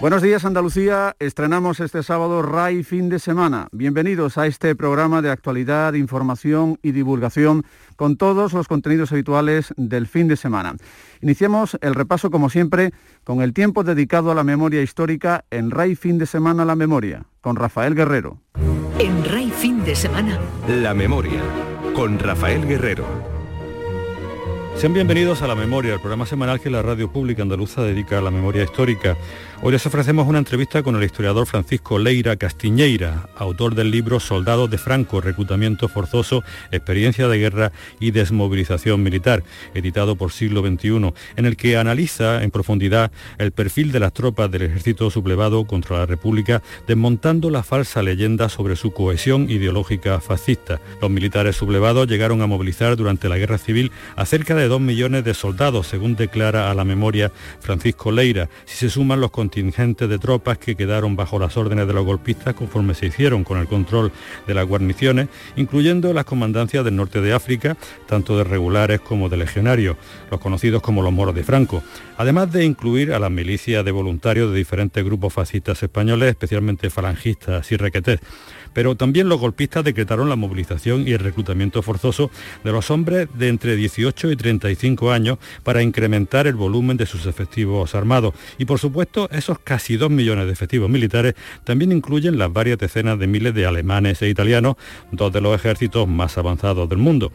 Buenos días Andalucía, estrenamos este sábado RAI fin de semana. Bienvenidos a este programa de actualidad, información y divulgación con todos los contenidos habituales del fin de semana. Iniciamos el repaso como siempre con el tiempo dedicado a la memoria histórica en RAI fin de semana La Memoria, con Rafael Guerrero. En RAI fin de semana. La Memoria, con Rafael Guerrero. Sean bienvenidos a La Memoria, el programa semanal que la radio pública andaluza dedica a la memoria histórica. Hoy les ofrecemos una entrevista con el historiador Francisco Leira Castiñeira, autor del libro Soldados de Franco, Reclutamiento Forzoso, Experiencia de Guerra y Desmovilización Militar, editado por Siglo XXI, en el que analiza en profundidad el perfil de las tropas del ejército sublevado contra la República, desmontando la falsa leyenda sobre su cohesión ideológica fascista. Los militares sublevados llegaron a movilizar durante la Guerra Civil a cerca de dos millones de soldados, según declara a la memoria Francisco Leira, si se suman los contingentes de tropas que quedaron bajo las órdenes de los golpistas conforme se hicieron con el control de las guarniciones, incluyendo las comandancias del norte de África, tanto de regulares como de legionarios, los conocidos como los moros de Franco, además de incluir a las milicias de voluntarios de diferentes grupos fascistas españoles, especialmente falangistas y requetés pero también los golpistas decretaron la movilización y el reclutamiento forzoso de los hombres de entre 18 y 35 años para incrementar el volumen de sus efectivos armados. Y por supuesto, esos casi 2 millones de efectivos militares también incluyen las varias decenas de miles de alemanes e italianos, dos de los ejércitos más avanzados del mundo.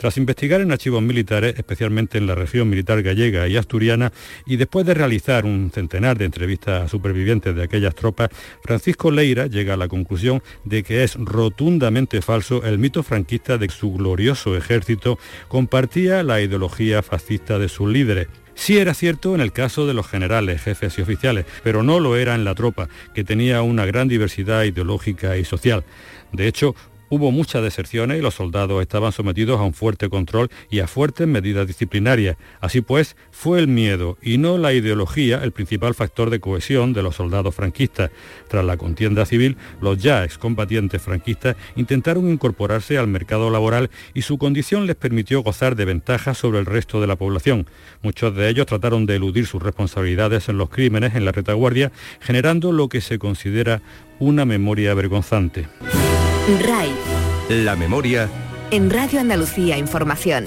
Tras investigar en archivos militares, especialmente en la región militar gallega y asturiana, y después de realizar un centenar de entrevistas a supervivientes de aquellas tropas, Francisco Leira llega a la conclusión de que es rotundamente falso el mito franquista de que su glorioso ejército compartía la ideología fascista de sus líderes. Sí era cierto en el caso de los generales, jefes y oficiales, pero no lo era en la tropa, que tenía una gran diversidad ideológica y social. De hecho, Hubo muchas deserciones y los soldados estaban sometidos a un fuerte control y a fuertes medidas disciplinarias. Así pues, fue el miedo y no la ideología el principal factor de cohesión de los soldados franquistas. Tras la contienda civil, los ya excombatientes franquistas intentaron incorporarse al mercado laboral y su condición les permitió gozar de ventajas sobre el resto de la población. Muchos de ellos trataron de eludir sus responsabilidades en los crímenes en la retaguardia, generando lo que se considera una memoria vergonzante. RAI. La memoria. En Radio Andalucía Información.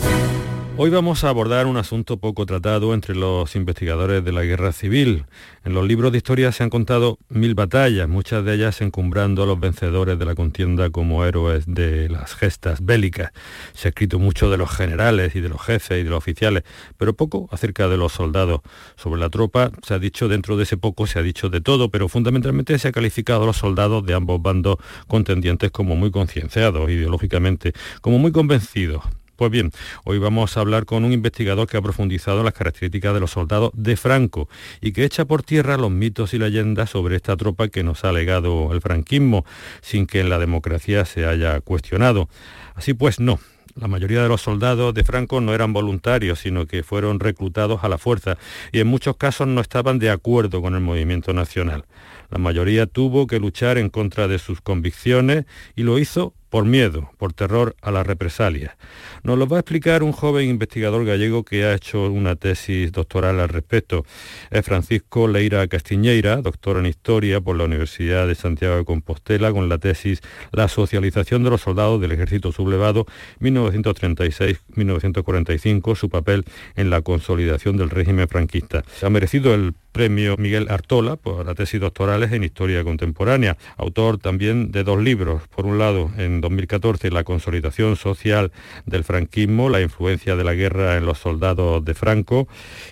Hoy vamos a abordar un asunto poco tratado entre los investigadores de la guerra civil. En los libros de historia se han contado mil batallas, muchas de ellas encumbrando a los vencedores de la contienda como héroes de las gestas bélicas. Se ha escrito mucho de los generales y de los jefes y de los oficiales, pero poco acerca de los soldados. Sobre la tropa se ha dicho, dentro de ese poco se ha dicho de todo, pero fundamentalmente se ha calificado a los soldados de ambos bandos contendientes como muy concienciados ideológicamente, como muy convencidos pues bien, hoy vamos a hablar con un investigador que ha profundizado en las características de los soldados de Franco y que echa por tierra los mitos y leyendas sobre esta tropa que nos ha legado el franquismo sin que en la democracia se haya cuestionado. Así pues, no, la mayoría de los soldados de Franco no eran voluntarios, sino que fueron reclutados a la fuerza y en muchos casos no estaban de acuerdo con el movimiento nacional. La mayoría tuvo que luchar en contra de sus convicciones y lo hizo por miedo, por terror a la represalia. Nos lo va a explicar un joven investigador gallego que ha hecho una tesis doctoral al respecto. Es Francisco Leira Castiñeira, doctor en Historia por la Universidad de Santiago de Compostela, con la tesis La socialización de los soldados del ejército sublevado 1936-1945, su papel en la consolidación del régimen franquista. Ha merecido el premio Miguel Artola por la tesis doctorales en Historia Contemporánea, autor también de dos libros, por un lado en 2014 La consolidación social del franquismo, la influencia de la guerra en los soldados de Franco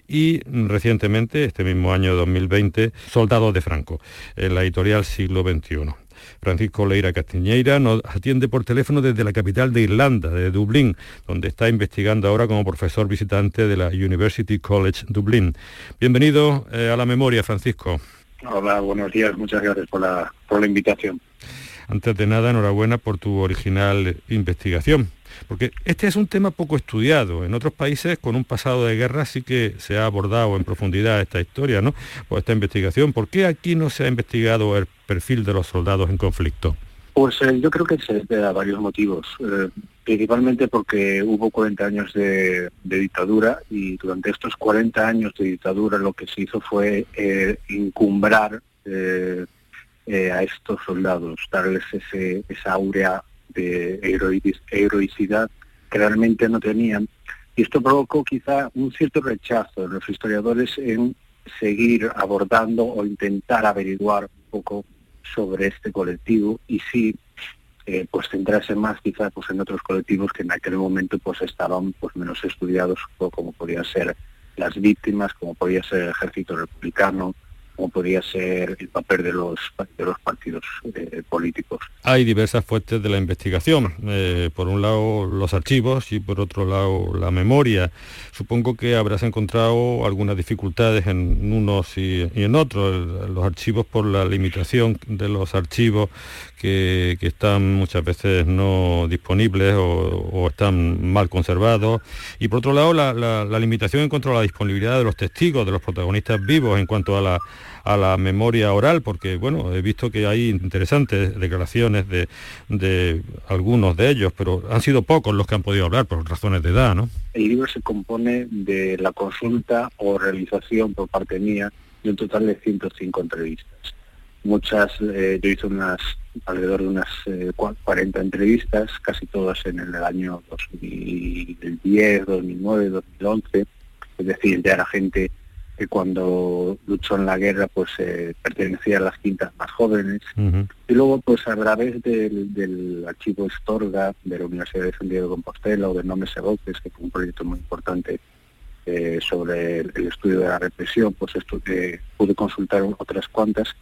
y recientemente, este mismo año 2020, Soldados de Franco, en la editorial Siglo XXI. Francisco Leira Castiñeira nos atiende por teléfono desde la capital de Irlanda, de Dublín, donde está investigando ahora como profesor visitante de la University College Dublín. Bienvenido eh, a la memoria, Francisco. Hola, buenos días, muchas gracias por la invitación. Antes de nada, enhorabuena por tu original investigación. Porque este es un tema poco estudiado. En otros países con un pasado de guerra sí que se ha abordado en profundidad esta historia, ¿no? Por esta investigación. ¿Por qué aquí no se ha investigado el perfil de los soldados en conflicto? Pues eh, yo creo que se debe a varios motivos, eh, principalmente porque hubo 40 años de, dictadura y durante estos 40 años de dictadura lo que se hizo fue eh, incumbrar a estos soldados, darles ese, esa aurea de heroicidad que realmente no tenían. Y esto provocó quizá un cierto rechazo de los historiadores en seguir abordando o intentar averiguar un poco sobre este colectivo y sí eh, pues centrarse más quizás pues en otros colectivos que en aquel momento pues estaban pues menos estudiados como podían ser las víctimas como podía ser el ejército republicano como podría ser el papel de los, de los partidos eh, políticos. Hay diversas fuentes de la investigación. Eh, por un lado los archivos y por otro lado la memoria. Supongo que habrás encontrado algunas dificultades en unos y, en otros. los archivos por la limitación de los archivos que, están muchas veces no disponibles o, están mal conservados. Y por otro lado la, la limitación en cuanto a la disponibilidad de los testigos, de los protagonistas vivos en cuanto a la a la memoria oral, porque bueno, he visto que hay interesantes declaraciones de, de algunos de ellos, pero han sido pocos los que han podido hablar por razones de edad, ¿no? El libro se compone de la consulta o realización por parte mía de un total de 105 entrevistas. Muchas, eh, yo hice unas, alrededor de unas 40 eh, entrevistas, casi todas en el año 2010, 2009, 2011, es decir, ya era gente que cuando luchó en la guerra pues eh, pertenecía a las quintas más jóvenes. Y luego pues a través del, archivo Estorga de la Universidad de San Diego de Compostela o de Nomes Segotes, que fue un proyecto muy importante eh, sobre el, estudio de la represión, pues esto que pude consultar otras cuantas.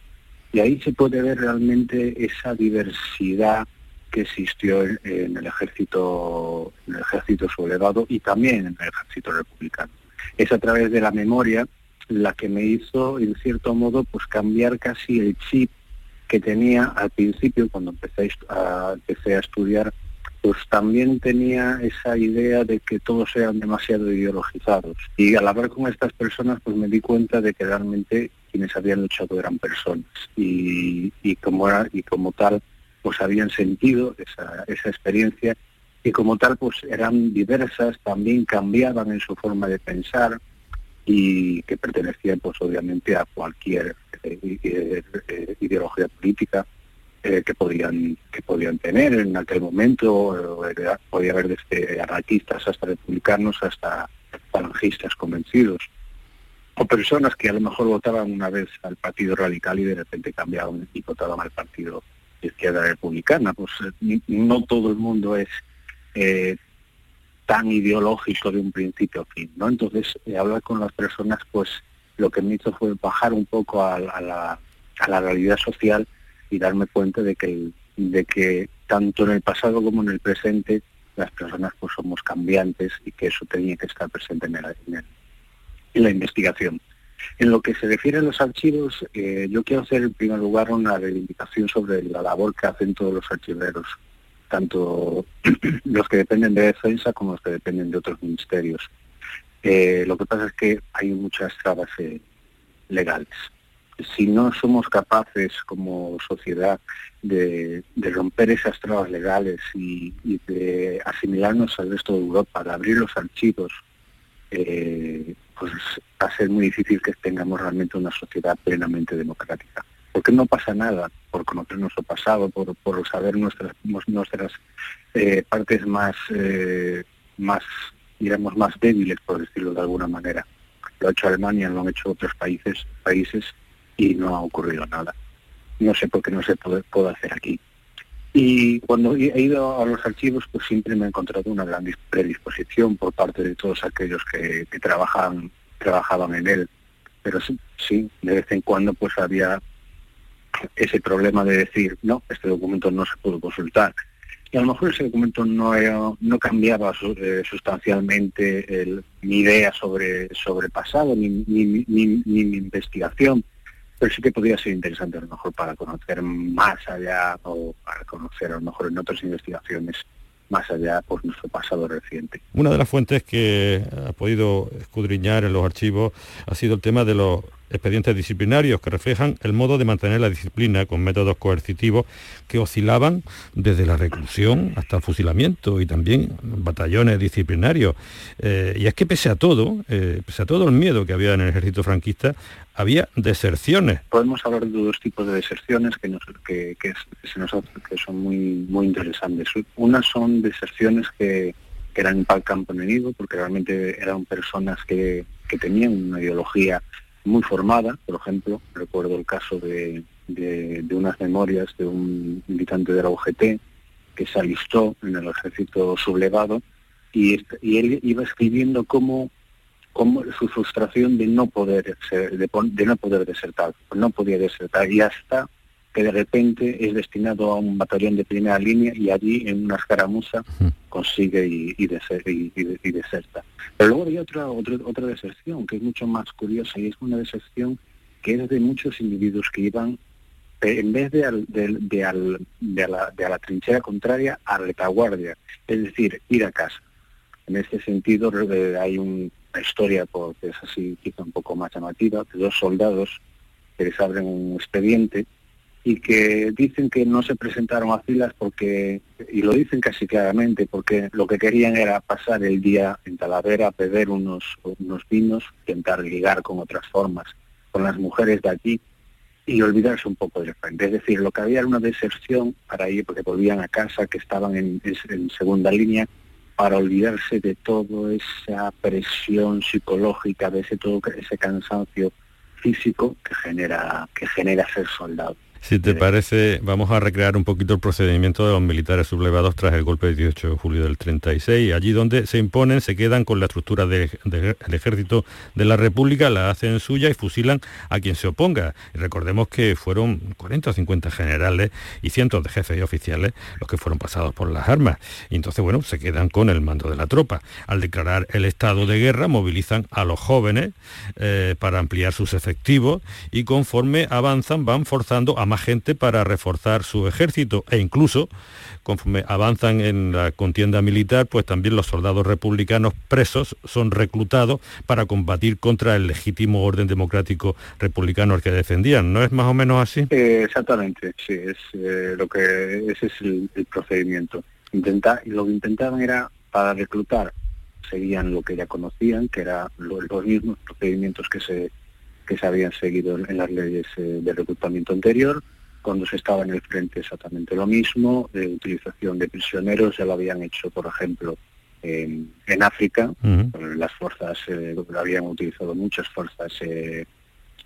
Y ahí se puede ver realmente esa diversidad que existió en, el ejército en el ejército sublevado y también en el ejército republicano. Es a través de la memoria la que me hizo, en cierto modo, pues cambiar casi el chip que tenía al principio cuando empecé a, empecé a estudiar, pues también tenía esa idea de que todos eran demasiado ideologizados. Y al hablar con estas personas, pues me di cuenta de que realmente quienes habían luchado eran personas y, como, era, y como tal, pues habían sentido esa, esa experiencia y como tal, pues eran diversas, también cambiaban en su forma de pensar, y que pertenecían pues obviamente a cualquier eh, eh, eh, ideología política que podían que podían tener en aquel momento podía haber desde anarquistas hasta republicanos hasta falangistas convencidos o personas que a lo mejor votaban una vez al partido radical y de repente cambiaban y votaban al partido de izquierda republicana. Pues no todo el mundo es tan ideológico de un principio a fin, ¿no? Entonces, eh, hablar con las personas, pues lo que me hizo fue bajar un poco a, la, realidad social y darme cuenta de que, de que tanto en el pasado como en el presente las personas pues somos cambiantes y que eso tenía que estar presente en, la investigación. En lo que se refiere a los archivos, eh, yo quiero hacer en primer lugar una reivindicación sobre la labor que hacen todos los archiveros tanto los que dependen de defensa como los que dependen de otros ministerios. Eh, lo que pasa es que hay muchas trabas eh, legales. Si no somos capaces como sociedad de, romper esas trabas legales y, de asimilarnos al resto de Europa, de abrir los archivos, eh, pues va a ser muy difícil que tengamos realmente una sociedad plenamente democrática porque no pasa nada por conocer nuestro pasado, por, por saber nuestras, nuestras eh, partes más, eh, más, digamos, más débiles, por decirlo de alguna manera. Lo ha hecho Alemania, lo han hecho otros países, países y no ha ocurrido nada. No sé por qué no se puede, puede hacer aquí. Y cuando he ido a los archivos, pues siempre me he encontrado una gran predisposición por parte de todos aquellos que, que trabajan, trabajaban en él. Pero sí, sí, de vez en cuando pues había ese problema de decir, no, este documento no se pudo consultar. Y a lo mejor ese documento no, no cambiaba eh, sustancialmente mi idea sobre, sobre el pasado, ni, ni, mi investigación, pero sí que podría ser interesante a lo mejor para conocer más allá o para conocer a lo mejor en otras investigaciones más allá por nuestro pasado reciente. Una de las fuentes que ha podido escudriñar en los archivos ha sido el tema de los expedientes disciplinarios que reflejan el modo de mantener la disciplina con métodos coercitivos que oscilaban desde la reclusión hasta el fusilamiento y también batallones disciplinarios. Eh, y es que pese a todo, eh, pese a todo el miedo que había en el ejército franquista, había deserciones. Podemos hablar de dos tipos de deserciones que, que, que, son muy, muy interesantes. Unas son deserciones que, eran para el campo enemigo, porque realmente eran personas que, que tenían una ideología muy formada, por ejemplo, recuerdo el caso de, de, unas memorias de un militante de la UGT que se alistó en el ejército sublevado y, y él iba escribiendo cómo, cómo, su frustración de no poder ser, de, de, no poder desertar, no podía desertar y hasta que de repente es destinado a un batallón de primera línea y allí en una escaramuza consigue y, y, deserta. Pero luego hay otra, otra, otra deserción que es mucho más curiosa y es una deserción que es de muchos individuos que iban en vez de, al, de, de, al, de, la, de a la trinchera contraria, a retaguardia, es decir, ir a casa. En este sentido hay una historia, porque es así quizá un poco más llamativa, de dos soldados que les abren un expediente y que dicen que no se presentaron a filas porque, y lo dicen casi claramente, porque lo que querían era pasar el día en Talavera, beber unos, unos vinos, intentar ligar con otras formas con las mujeres de aquí y olvidarse un poco del frente. Es decir, lo que había era una deserción para ir, porque volvían a casa, que estaban en, en segunda línea, para olvidarse de toda esa presión psicológica, de ese todo ese cansancio físico que genera que genera ser soldado. Si te parece, vamos a recrear un poquito el procedimiento de los militares sublevados tras el golpe del 18 de julio del 36. Allí donde se imponen, se quedan con la estructura del ejército de la República, la hacen suya y fusilan a quien se oponga. Y recordemos que fueron 40 o 50 generales y cientos de jefes y oficiales los que fueron pasados por las armas. Y entonces, bueno, se quedan con el mando de la tropa. Al declarar el estado de guerra, movilizan a los jóvenes eh, para ampliar sus efectivos y conforme avanzan van forzando a más gente para reforzar su ejército e incluso conforme avanzan en la contienda militar, pues también los soldados republicanos presos son reclutados para combatir contra el legítimo orden democrático republicano al que defendían. ¿No es más o menos así? Eh, exactamente, sí, es eh, lo que ese es el, procedimiento. Intenta, lo que intentaban era para reclutar seguían lo que ya conocían, que eran los mismos procedimientos que se que se habían seguido en las leyes eh, de reclutamiento anterior, cuando se estaba en el frente exactamente lo mismo, de utilización de prisioneros, ya lo habían hecho, por ejemplo, en, África, las fuerzas, eh, habían utilizado muchas fuerzas eh,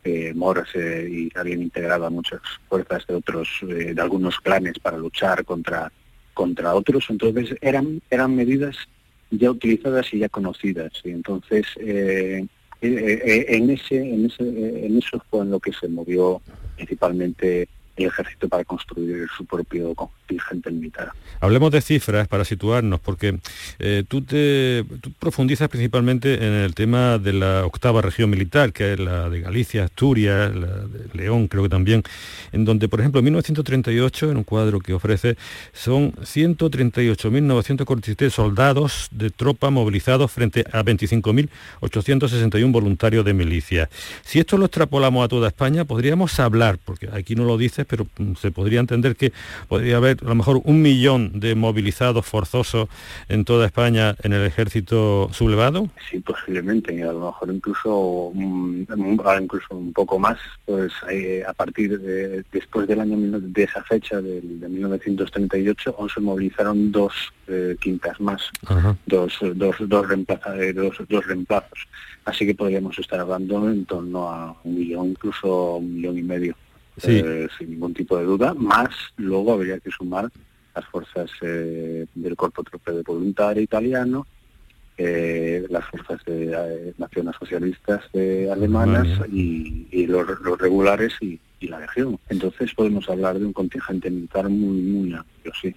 eh moras y habían integrado a muchas fuerzas de otros, de algunos clanes para luchar contra, contra otros, entonces eran, eran medidas ya utilizadas y ya conocidas, y entonces en, ese, en, ese, eh, en eso fue en lo que se movió principalmente el ejército para construir su propio contingente militar. Hablemos de cifras para situarnos, porque eh, tú, te, profundizas principalmente en el tema de la octava región militar, que es la de Galicia, Asturias, la de León, creo que también, en donde, por ejemplo, en 1938, en un cuadro que ofrece, son 138.943 soldados de tropa movilizados frente a 25.861 voluntarios de milicia. Si esto lo extrapolamos a toda España, podríamos hablar, porque aquí no lo dices, pero mm, se podría entender que podría haber a lo mejor un millón de movilizados forzosos en toda España en el ejército sublevado? Sí, posiblemente, y a lo mejor incluso, incluso un poco más, pues eh, a partir de después del año de esa fecha de, de 1938 aún se movilizaron dos eh, quintas más, dos, dos, dos, eh, dos, dos reemplazos. Así que podríamos estar hablando en torno a un millón, incluso un millón y medio eh, sin ningún tipo de duda, más luego habría que sumar las fuerzas eh, del Corpo Trope de Voluntario italiano, eh, las fuerzas de eh, naciones socialistas alemanas y, y los, los, regulares y, la región. Entonces podemos hablar de un contingente militar muy, muy amplio, sí.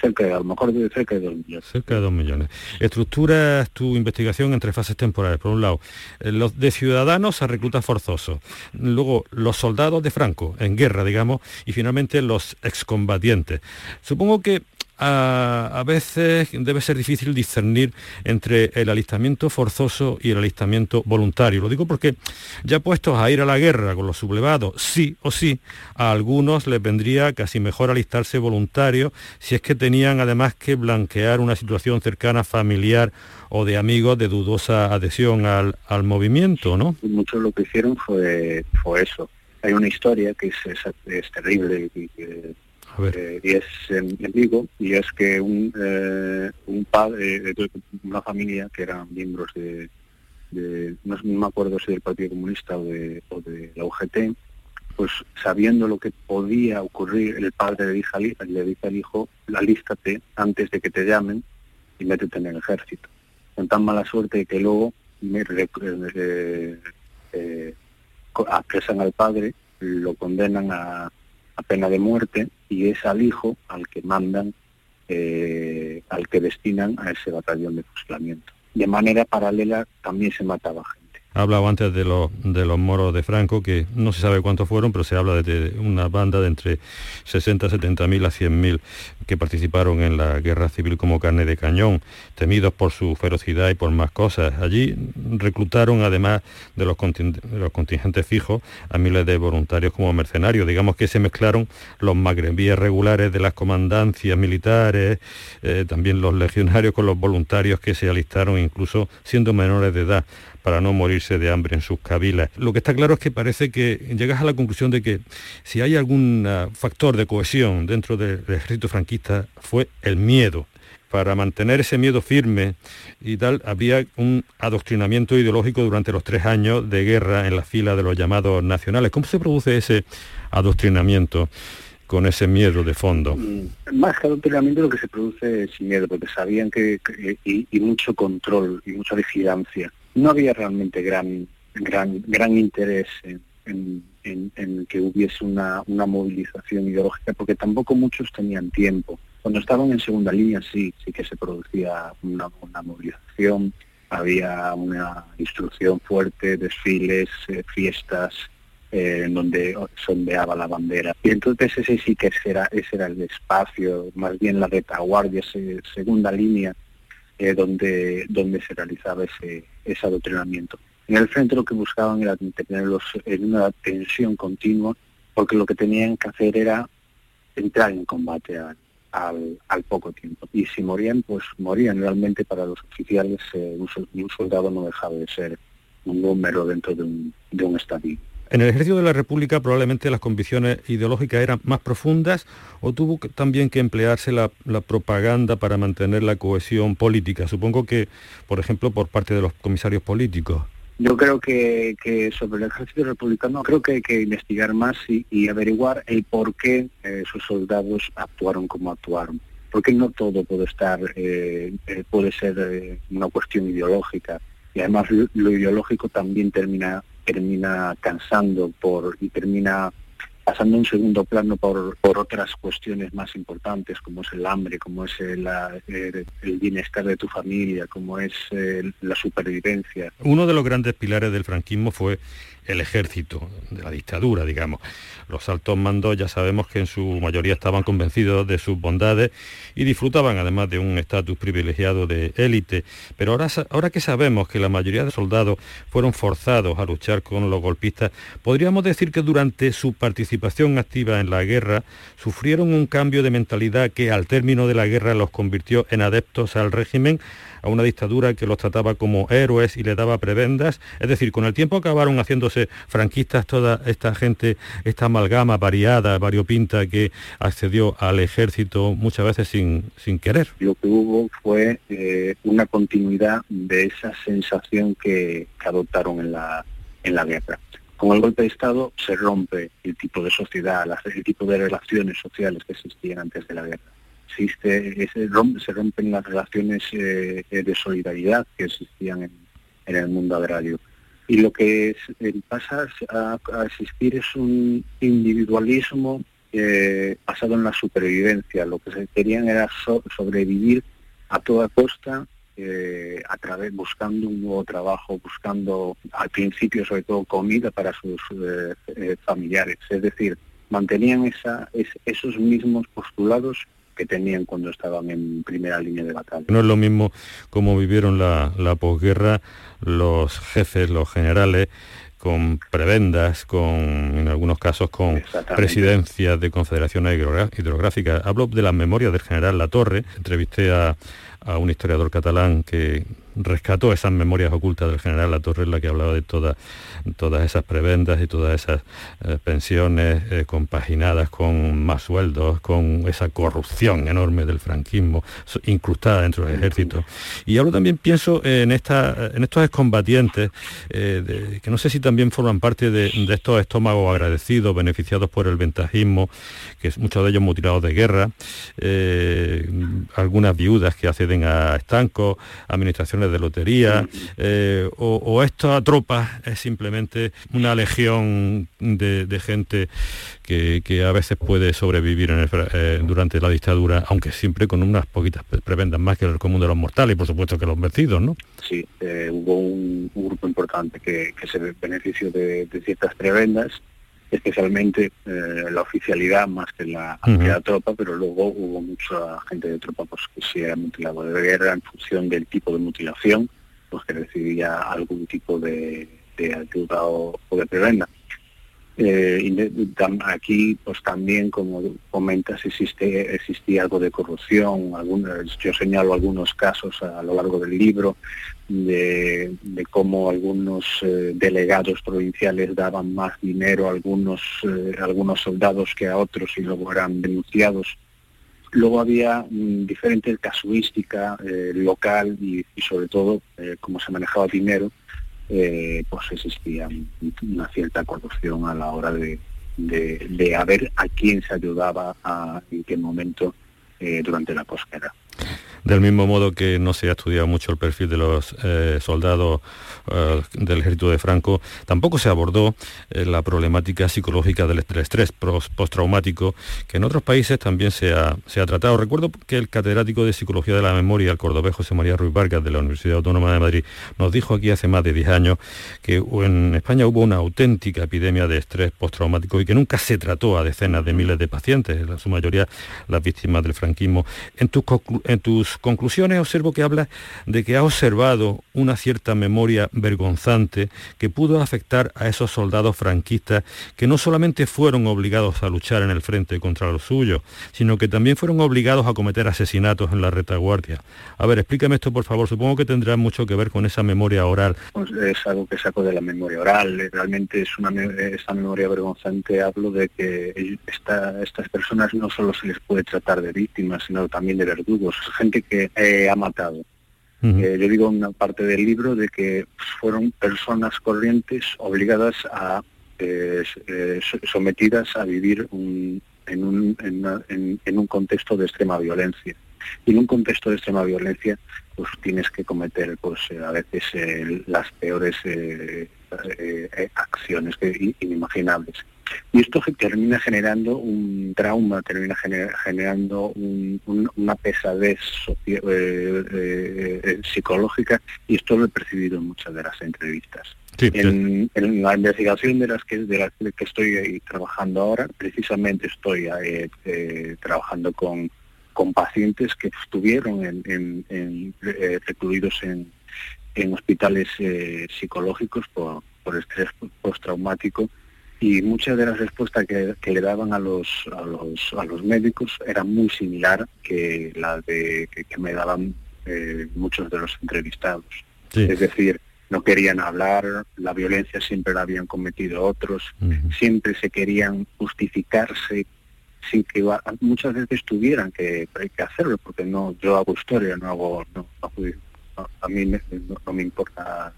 cerca de, a lo mejor de cerca de dos millones. Cerca de dos millones. Estructuras tu investigación entre fases temporales. Por un lado, eh, los de ciudadanos a reclutas forzosos. Luego, los soldados de Franco en guerra, digamos. Y finalmente, los excombatientes. Supongo que a, veces debe ser difícil discernir entre el alistamiento forzoso y el alistamiento voluntario. Lo digo porque ya puestos a ir a la guerra con los sublevados, sí o sí, a algunos les vendría casi mejor alistarse voluntario si es que tenían además que blanquear una situación cercana familiar o de amigos de dudosa adhesión al, al movimiento, ¿no? Muchos lo que hicieron fue, fue eso. Hay una historia que es, es, terrible y, eh, y es en, Vigo y es que un, eh, un padre de una familia que eran miembros de, no, me acuerdo si del Partido Comunista o de, o de la UGT pues sabiendo lo que podía ocurrir el padre le dice al, le dice al hijo alístate antes de que te llamen y métete en el ejército con tan mala suerte que luego me, eh, eh, apresan al padre lo condenan a a pena de muerte y es al hijo al que mandan, eh, al que destinan a ese batallón de fusilamiento. De manera paralela también se mataba gente. Ha hablado antes de los, de los moros de Franco, que no se sabe cuántos fueron, pero se habla de una banda de entre 60, 70 mil a 100 mil que participaron en la guerra civil como carne de cañón, temidos por su ferocidad y por más cosas. Allí reclutaron, además de los, los contingentes fijos, a miles de voluntarios como mercenarios. Digamos que se mezclaron los magrebíes regulares de las comandancias militares, eh, también los legionarios con los voluntarios que se alistaron incluso siendo menores de edad para no morirse de hambre en sus cabilas. Lo que está claro es que parece que llegas a la conclusión de que si hay algún ah, factor de cohesión dentro del ejército franquista fue el miedo. Para mantener ese miedo firme y tal, había un adoctrinamiento ideológico durante los tres años de guerra en la fila de los llamados nacionales. ¿Cómo se produce ese adoctrinamiento? con ese miedo de fondo? Mm, más que adoctrinamiento lo que se produce es miedo, porque sabían que, y, mucho control y mucha vigilancia no había realmente gran, gran, gran interés en, que hubiese una, una, movilización ideológica, porque tampoco muchos tenían tiempo. Cuando estaban en segunda línea sí, sí que se producía una, movilización, había una instrucción fuerte, desfiles, eh, fiestas, eh, en donde sondeaba la bandera. Y entonces ese sí que era, ese era el espacio, más bien la retaguardia, segunda línea, donde, donde se realizaba ese, ese adoctrinamiento. En el frente lo que buscaban era tenerlos en una tensión continua, porque lo que tenían que hacer era entrar en combate al, al, poco tiempo. Y si morían, pues morían. Realmente para los oficiales eh, un, soldado no dejaba de ser un número dentro de un, de un estadio. En el ejército de la República probablemente las convicciones ideológicas eran más profundas o tuvo también que emplearse la, propaganda para mantener la cohesión política. Supongo que, por ejemplo, por parte de los comisarios políticos. Yo creo que, sobre el ejército republicano creo que hay que investigar más y, averiguar el por qué eh, sus soldados actuaron como actuaron. Porque no todo puede estar, eh, eh, puede ser una cuestión ideológica. Y además lo ideológico también termina termina cansando por y termina pasando un segundo plano por, por otras cuestiones más importantes, como es el hambre, como es el, el bienestar de tu familia, como es la supervivencia. Uno de los grandes pilares del franquismo fue el ejército de la dictadura, digamos. Los altos mandos ya sabemos que en su mayoría estaban convencidos de sus bondades y disfrutaban además de un estatus privilegiado de élite. Pero ahora, ahora que sabemos que la mayoría de soldados fueron forzados a luchar con los golpistas, podríamos decir que durante su participación activa en la guerra sufrieron un cambio de mentalidad que al término de la guerra los convirtió en adeptos al régimen a una dictadura que los trataba como héroes y les daba prebendas. Es decir, con el tiempo acabaron haciéndose franquistas toda esta gente, esta amalgama variada, variopinta que accedió al ejército muchas veces sin, sin querer. Lo que hubo fue eh, una continuidad de esa sensación que, adoptaron en la, en la guerra. Con el golpe de Estado se rompe el tipo de sociedad, el tipo de relaciones sociales que existían antes de la guerra existe, se rompen las relaciones eh, de solidaridad que existían en, el mundo agrario. Y lo que es, eh, pasa a, existir es un individualismo eh, basado en la supervivencia. Lo que se querían era sobrevivir a toda costa, a través buscando un nuevo trabajo, buscando al principio sobre todo comida para sus familiares. Es decir, mantenían esa, esos mismos postulados que tenían cuando estaban en primera línea de batalla. No es lo mismo como vivieron la, la posguerra los jefes, los generales, con prebendas, con en algunos casos con presidencias de confederaciones hidrográficas. Hablo de las memorias del general Latorre, entrevisté a, a un historiador catalán que rescató esas memorias ocultas del general La Torre, la que hablaba de todas todas esas prebendas y todas esas eh, pensiones eh, compaginadas con más sueldos, con esa corrupción enorme del franquismo incrustada dentro del ejército. Y hablo también, pienso, en, esta, en estos excombatientes, eh, que no sé si también forman parte de, estos estómagos agradecidos, beneficiados por el ventajismo, que es muchos de ellos mutilados de guerra, algunas viudas que acceden a estancos, administraciones de lotería, eh, o, esta tropa es simplemente una legión de, gente que, a veces puede sobrevivir eh, durante la dictadura, aunque siempre con unas poquitas prebendas más que el común de los mortales y por supuesto que los vencidos, ¿no? Sí, eh, hubo un, grupo importante que, se benefició de, de ciertas prebendas especialmente eh, la oficialidad más que la, tropa, pero luego hubo mucha gente de tropa pues, que se era mutilado de guerra en función del tipo de mutilación, pues que recibía algún tipo de, ayuda o, de prebenda. Eh, aquí pues también como comentas existe existía algo de corrupción algunos yo señalo algunos casos a, lo largo del libro de, cómo algunos eh, delegados provinciales daban más dinero a algunos eh, algunos soldados que a otros y luego eran denunciados. Luego había mm, diferente casuística local y, y, sobre todo cómo se manejaba dinero eh, pues existía una cierta corrupción a la hora de, de, de a ver a quién se ayudaba en qué momento eh, durante la posguerra. Del mismo modo que no se ha estudiado mucho el perfil de los eh, soldados eh, del ejército de Franco, tampoco se abordó eh, la problemática psicológica del estrés postraumático, que en otros países también se ha, se ha, tratado. Recuerdo que el catedrático de Psicología de la Memoria, el cordobés José María Ruiz Vargas de la Universidad Autónoma de Madrid, nos dijo aquí hace más de 10 años que en España hubo una auténtica epidemia de estrés postraumático y que nunca se trató a decenas de miles de pacientes, en su mayoría las víctimas del franquismo. En tus, conclusiones observo que habla de que ha observado una cierta memoria vergonzante que pudo afectar a esos soldados franquistas que no solamente fueron obligados a luchar en el frente contra los suyos, sino que también fueron obligados a cometer asesinatos en la retaguardia. A ver, explícame esto por favor, supongo que tendrá mucho que ver con esa memoria oral. Pues es algo que saco de la memoria oral, realmente es una esa memoria vergonzante, hablo de que estas personas no solo se les puede tratar de víctimas, sino también de verdugos, gente que eh, ha matado. Eh, yo digo en una parte del libro de que fueron personas corrientes obligadas a eh, sometidas a vivir en, un, en, un contexto de extrema violencia. Y en un contexto de extrema violencia, pues tienes que cometer pues a veces las peores acciones que, inimaginables. Y esto termina generando un trauma, termina generando una pesadez eh, eh, eh, psicológica y esto lo he percibido en muchas de las entrevistas. en, la investigación de las que de las que estoy trabajando ahora, precisamente estoy trabajando con, con pacientes que estuvieron en, recluidos en, en hospitales psicológicos por, por estrés postraumático y muchas de las respuestas que, le daban a los, a los, a los médicos era muy similar que la de que, me daban eh, muchos de los entrevistados. Es decir, no querían hablar, la violencia siempre la habían cometido otros, siempre se querían justificarse sin que muchas veces tuvieran que, que hacerlo, porque no yo hago historia, no hago, no, a mí no, me importa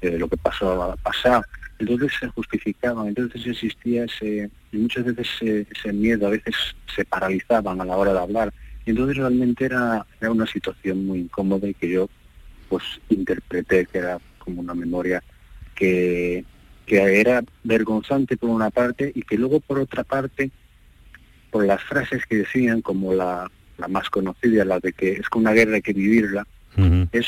eh, lo que pasó pasado entonces se justificaban, entonces existía ese, y muchas veces ese, miedo, a veces se paralizaban a la hora de hablar, y entonces realmente era, era una situación muy incómoda y que yo pues interpreté que era como una memoria que, que era vergonzante por una parte y que luego por otra parte, por las frases que decían, como la, la más conocida, la de que es que una guerra hay que vivirla, es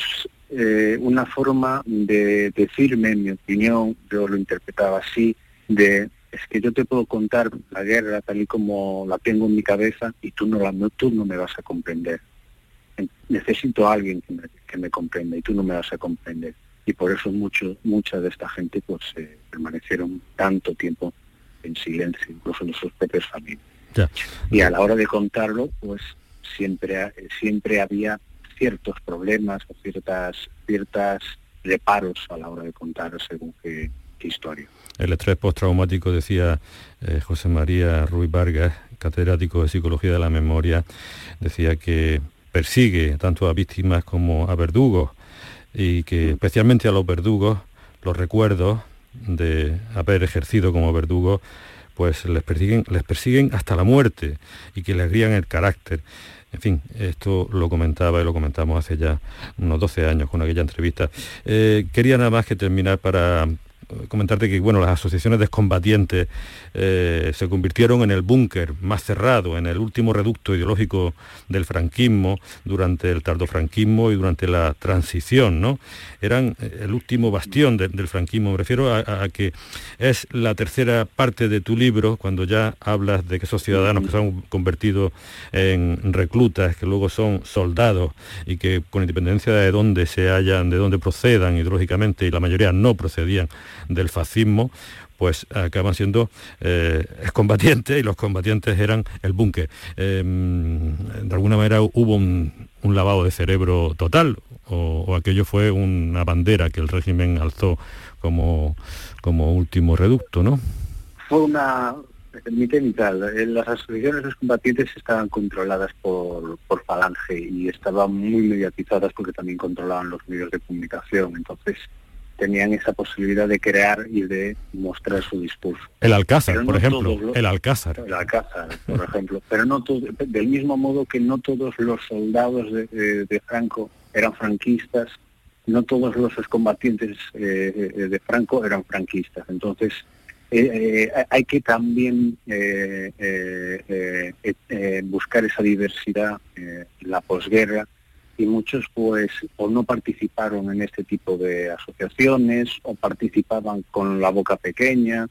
eh, una forma de decirme, en mi opinión, yo lo interpretaba así, de es que yo te puedo contar la guerra tal y como la tengo en mi cabeza y tú no, la, no, tú no me vas a comprender. Necesito a alguien que me, que me comprenda y tú no me vas a comprender. Y por eso mucho, mucha de esta gente pues eh, permanecieron tanto tiempo en silencio, incluso en sus propias familias. Y a la hora de contarlo, pues siempre, siempre había ciertos problemas o ciertas, ciertas reparos a la hora de contar según qué, historia. El estrés postraumático, decía eh, José María Ruiz Vargas, catedrático de Psicología de la Memoria, decía que persigue tanto a víctimas como a verdugos y que especialmente a los verdugos los recuerdos de haber ejercido como verdugo pues les persiguen, les persiguen hasta la muerte y que les guían el carácter. En fin, esto lo comentaba y lo comentamos hace ya unos 12 años con aquella entrevista. Eh, quería nada más que terminar para comentarte que bueno, las asociaciones de combatientes eh, se convirtieron en el búnker más cerrado, en el último reducto ideológico del franquismo durante el tardofranquismo y durante la transición, ¿no? Eran eh, el último bastión del franquismo. Me refiero a, que es la tercera parte de tu libro, cuando ya hablas de que esos ciudadanos que se han convertido en reclutas, que luego son soldados y que con independencia de dónde se hallan, de dónde procedan ideológicamente, y la mayoría no procedían del fascismo, pues acaban siendo eh, excombatientes y los combatientes eran el búnker. Em, de alguna manera hubo un, lavado de cerebro total o, aquello fue una bandera que el régimen alzó como, como último reducto, ¿no? Fue una mitad mitad. Las asociaciones de los combatientes estaban controladas por, por Falange y estaban muy mediatizadas porque también controlaban los medios de comunicación. Entonces, tenían esa posibilidad de crear y de mostrar su discurso. El Alcázar, por ejemplo, el Alcázar. El Alcázar, por ejemplo. Pero no todo, del mismo modo que no todos los soldados de, Franco eran franquistas, no todos los excombatientes eh, eh, de Franco eran franquistas. Entonces, eh, hay que también buscar esa diversidad en la posguerra y muchos pues o no participaron en este tipo de asociaciones o participaban con la boca pequeña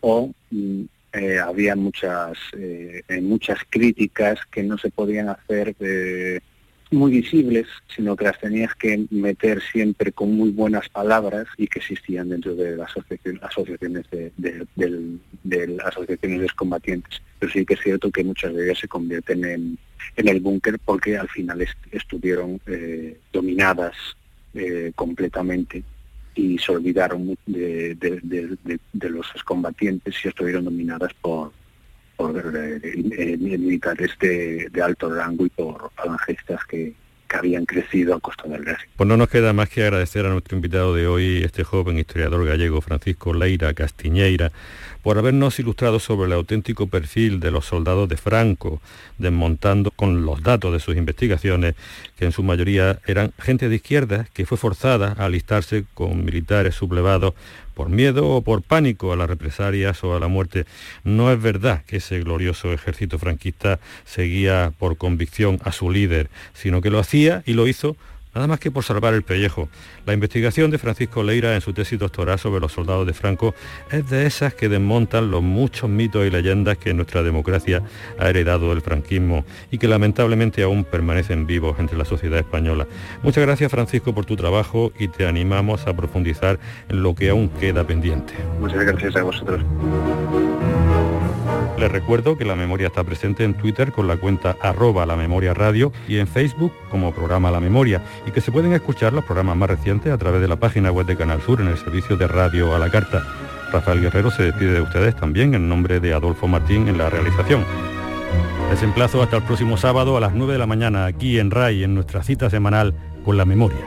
o mm, eh, había muchas eh, muchas críticas que no se podían hacer eh, muy visibles, sino que las tenías que meter siempre con muy buenas palabras y que existían dentro de las asociaciones de, de, las asociaciones de combatientes. Pero sí que es cierto que muchas de ellas se convierten en, en el búnker porque al final estuvieron eh, dominadas eh, completamente y se olvidaron de, de, los combatientes y estuvieron dominadas por, por eh, militares de, de, alto rango y por falangistas que, que habían crecido a costa del régimen. Pues no nos queda más que agradecer a nuestro invitado de hoy, este joven historiador gallego Francisco Leira Castiñeira, por habernos ilustrado sobre el auténtico perfil de los soldados de Franco, desmontando con los datos de sus investigaciones, que en su mayoría eran gente de izquierda que fue forzada a alistarse con militares sublevados por miedo o por pánico a las represalias o a la muerte. No es verdad que ese glorioso ejército franquista seguía por convicción a su líder, sino que lo hacía y lo hizo nada más que por salvar el pellejo. La investigación de Francisco Leira en su tesis doctoral sobre los soldados de Franco es de esas que desmontan los muchos mitos y leyendas que nuestra democracia ha heredado del franquismo y que lamentablemente aún permanecen vivos entre la sociedad española. Muchas gracias Francisco por tu trabajo y te animamos a profundizar en lo que aún queda pendiente. Muchas gracias a vosotros. Les recuerdo que la memoria está presente en Twitter con la cuenta arroba la memoria radio y en Facebook como programa La Memoria y que se pueden escuchar los programas más recientes a través de la página web de Canal Sur en el servicio de radio a la carta. Rafael Guerrero se despide de ustedes también en nombre de Adolfo Martín en la realización. Les emplazo hasta el próximo sábado a las 9 de la mañana aquí en RAI en nuestra cita semanal con la memoria.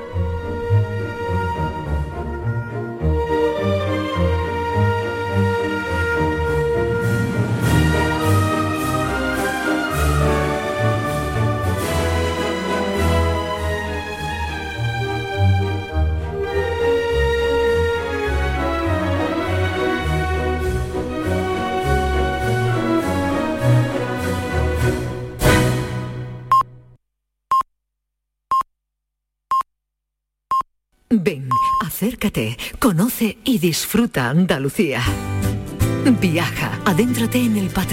Acércate, conoce y disfruta Andalucía. Viaja, adéntrate en el patrimonio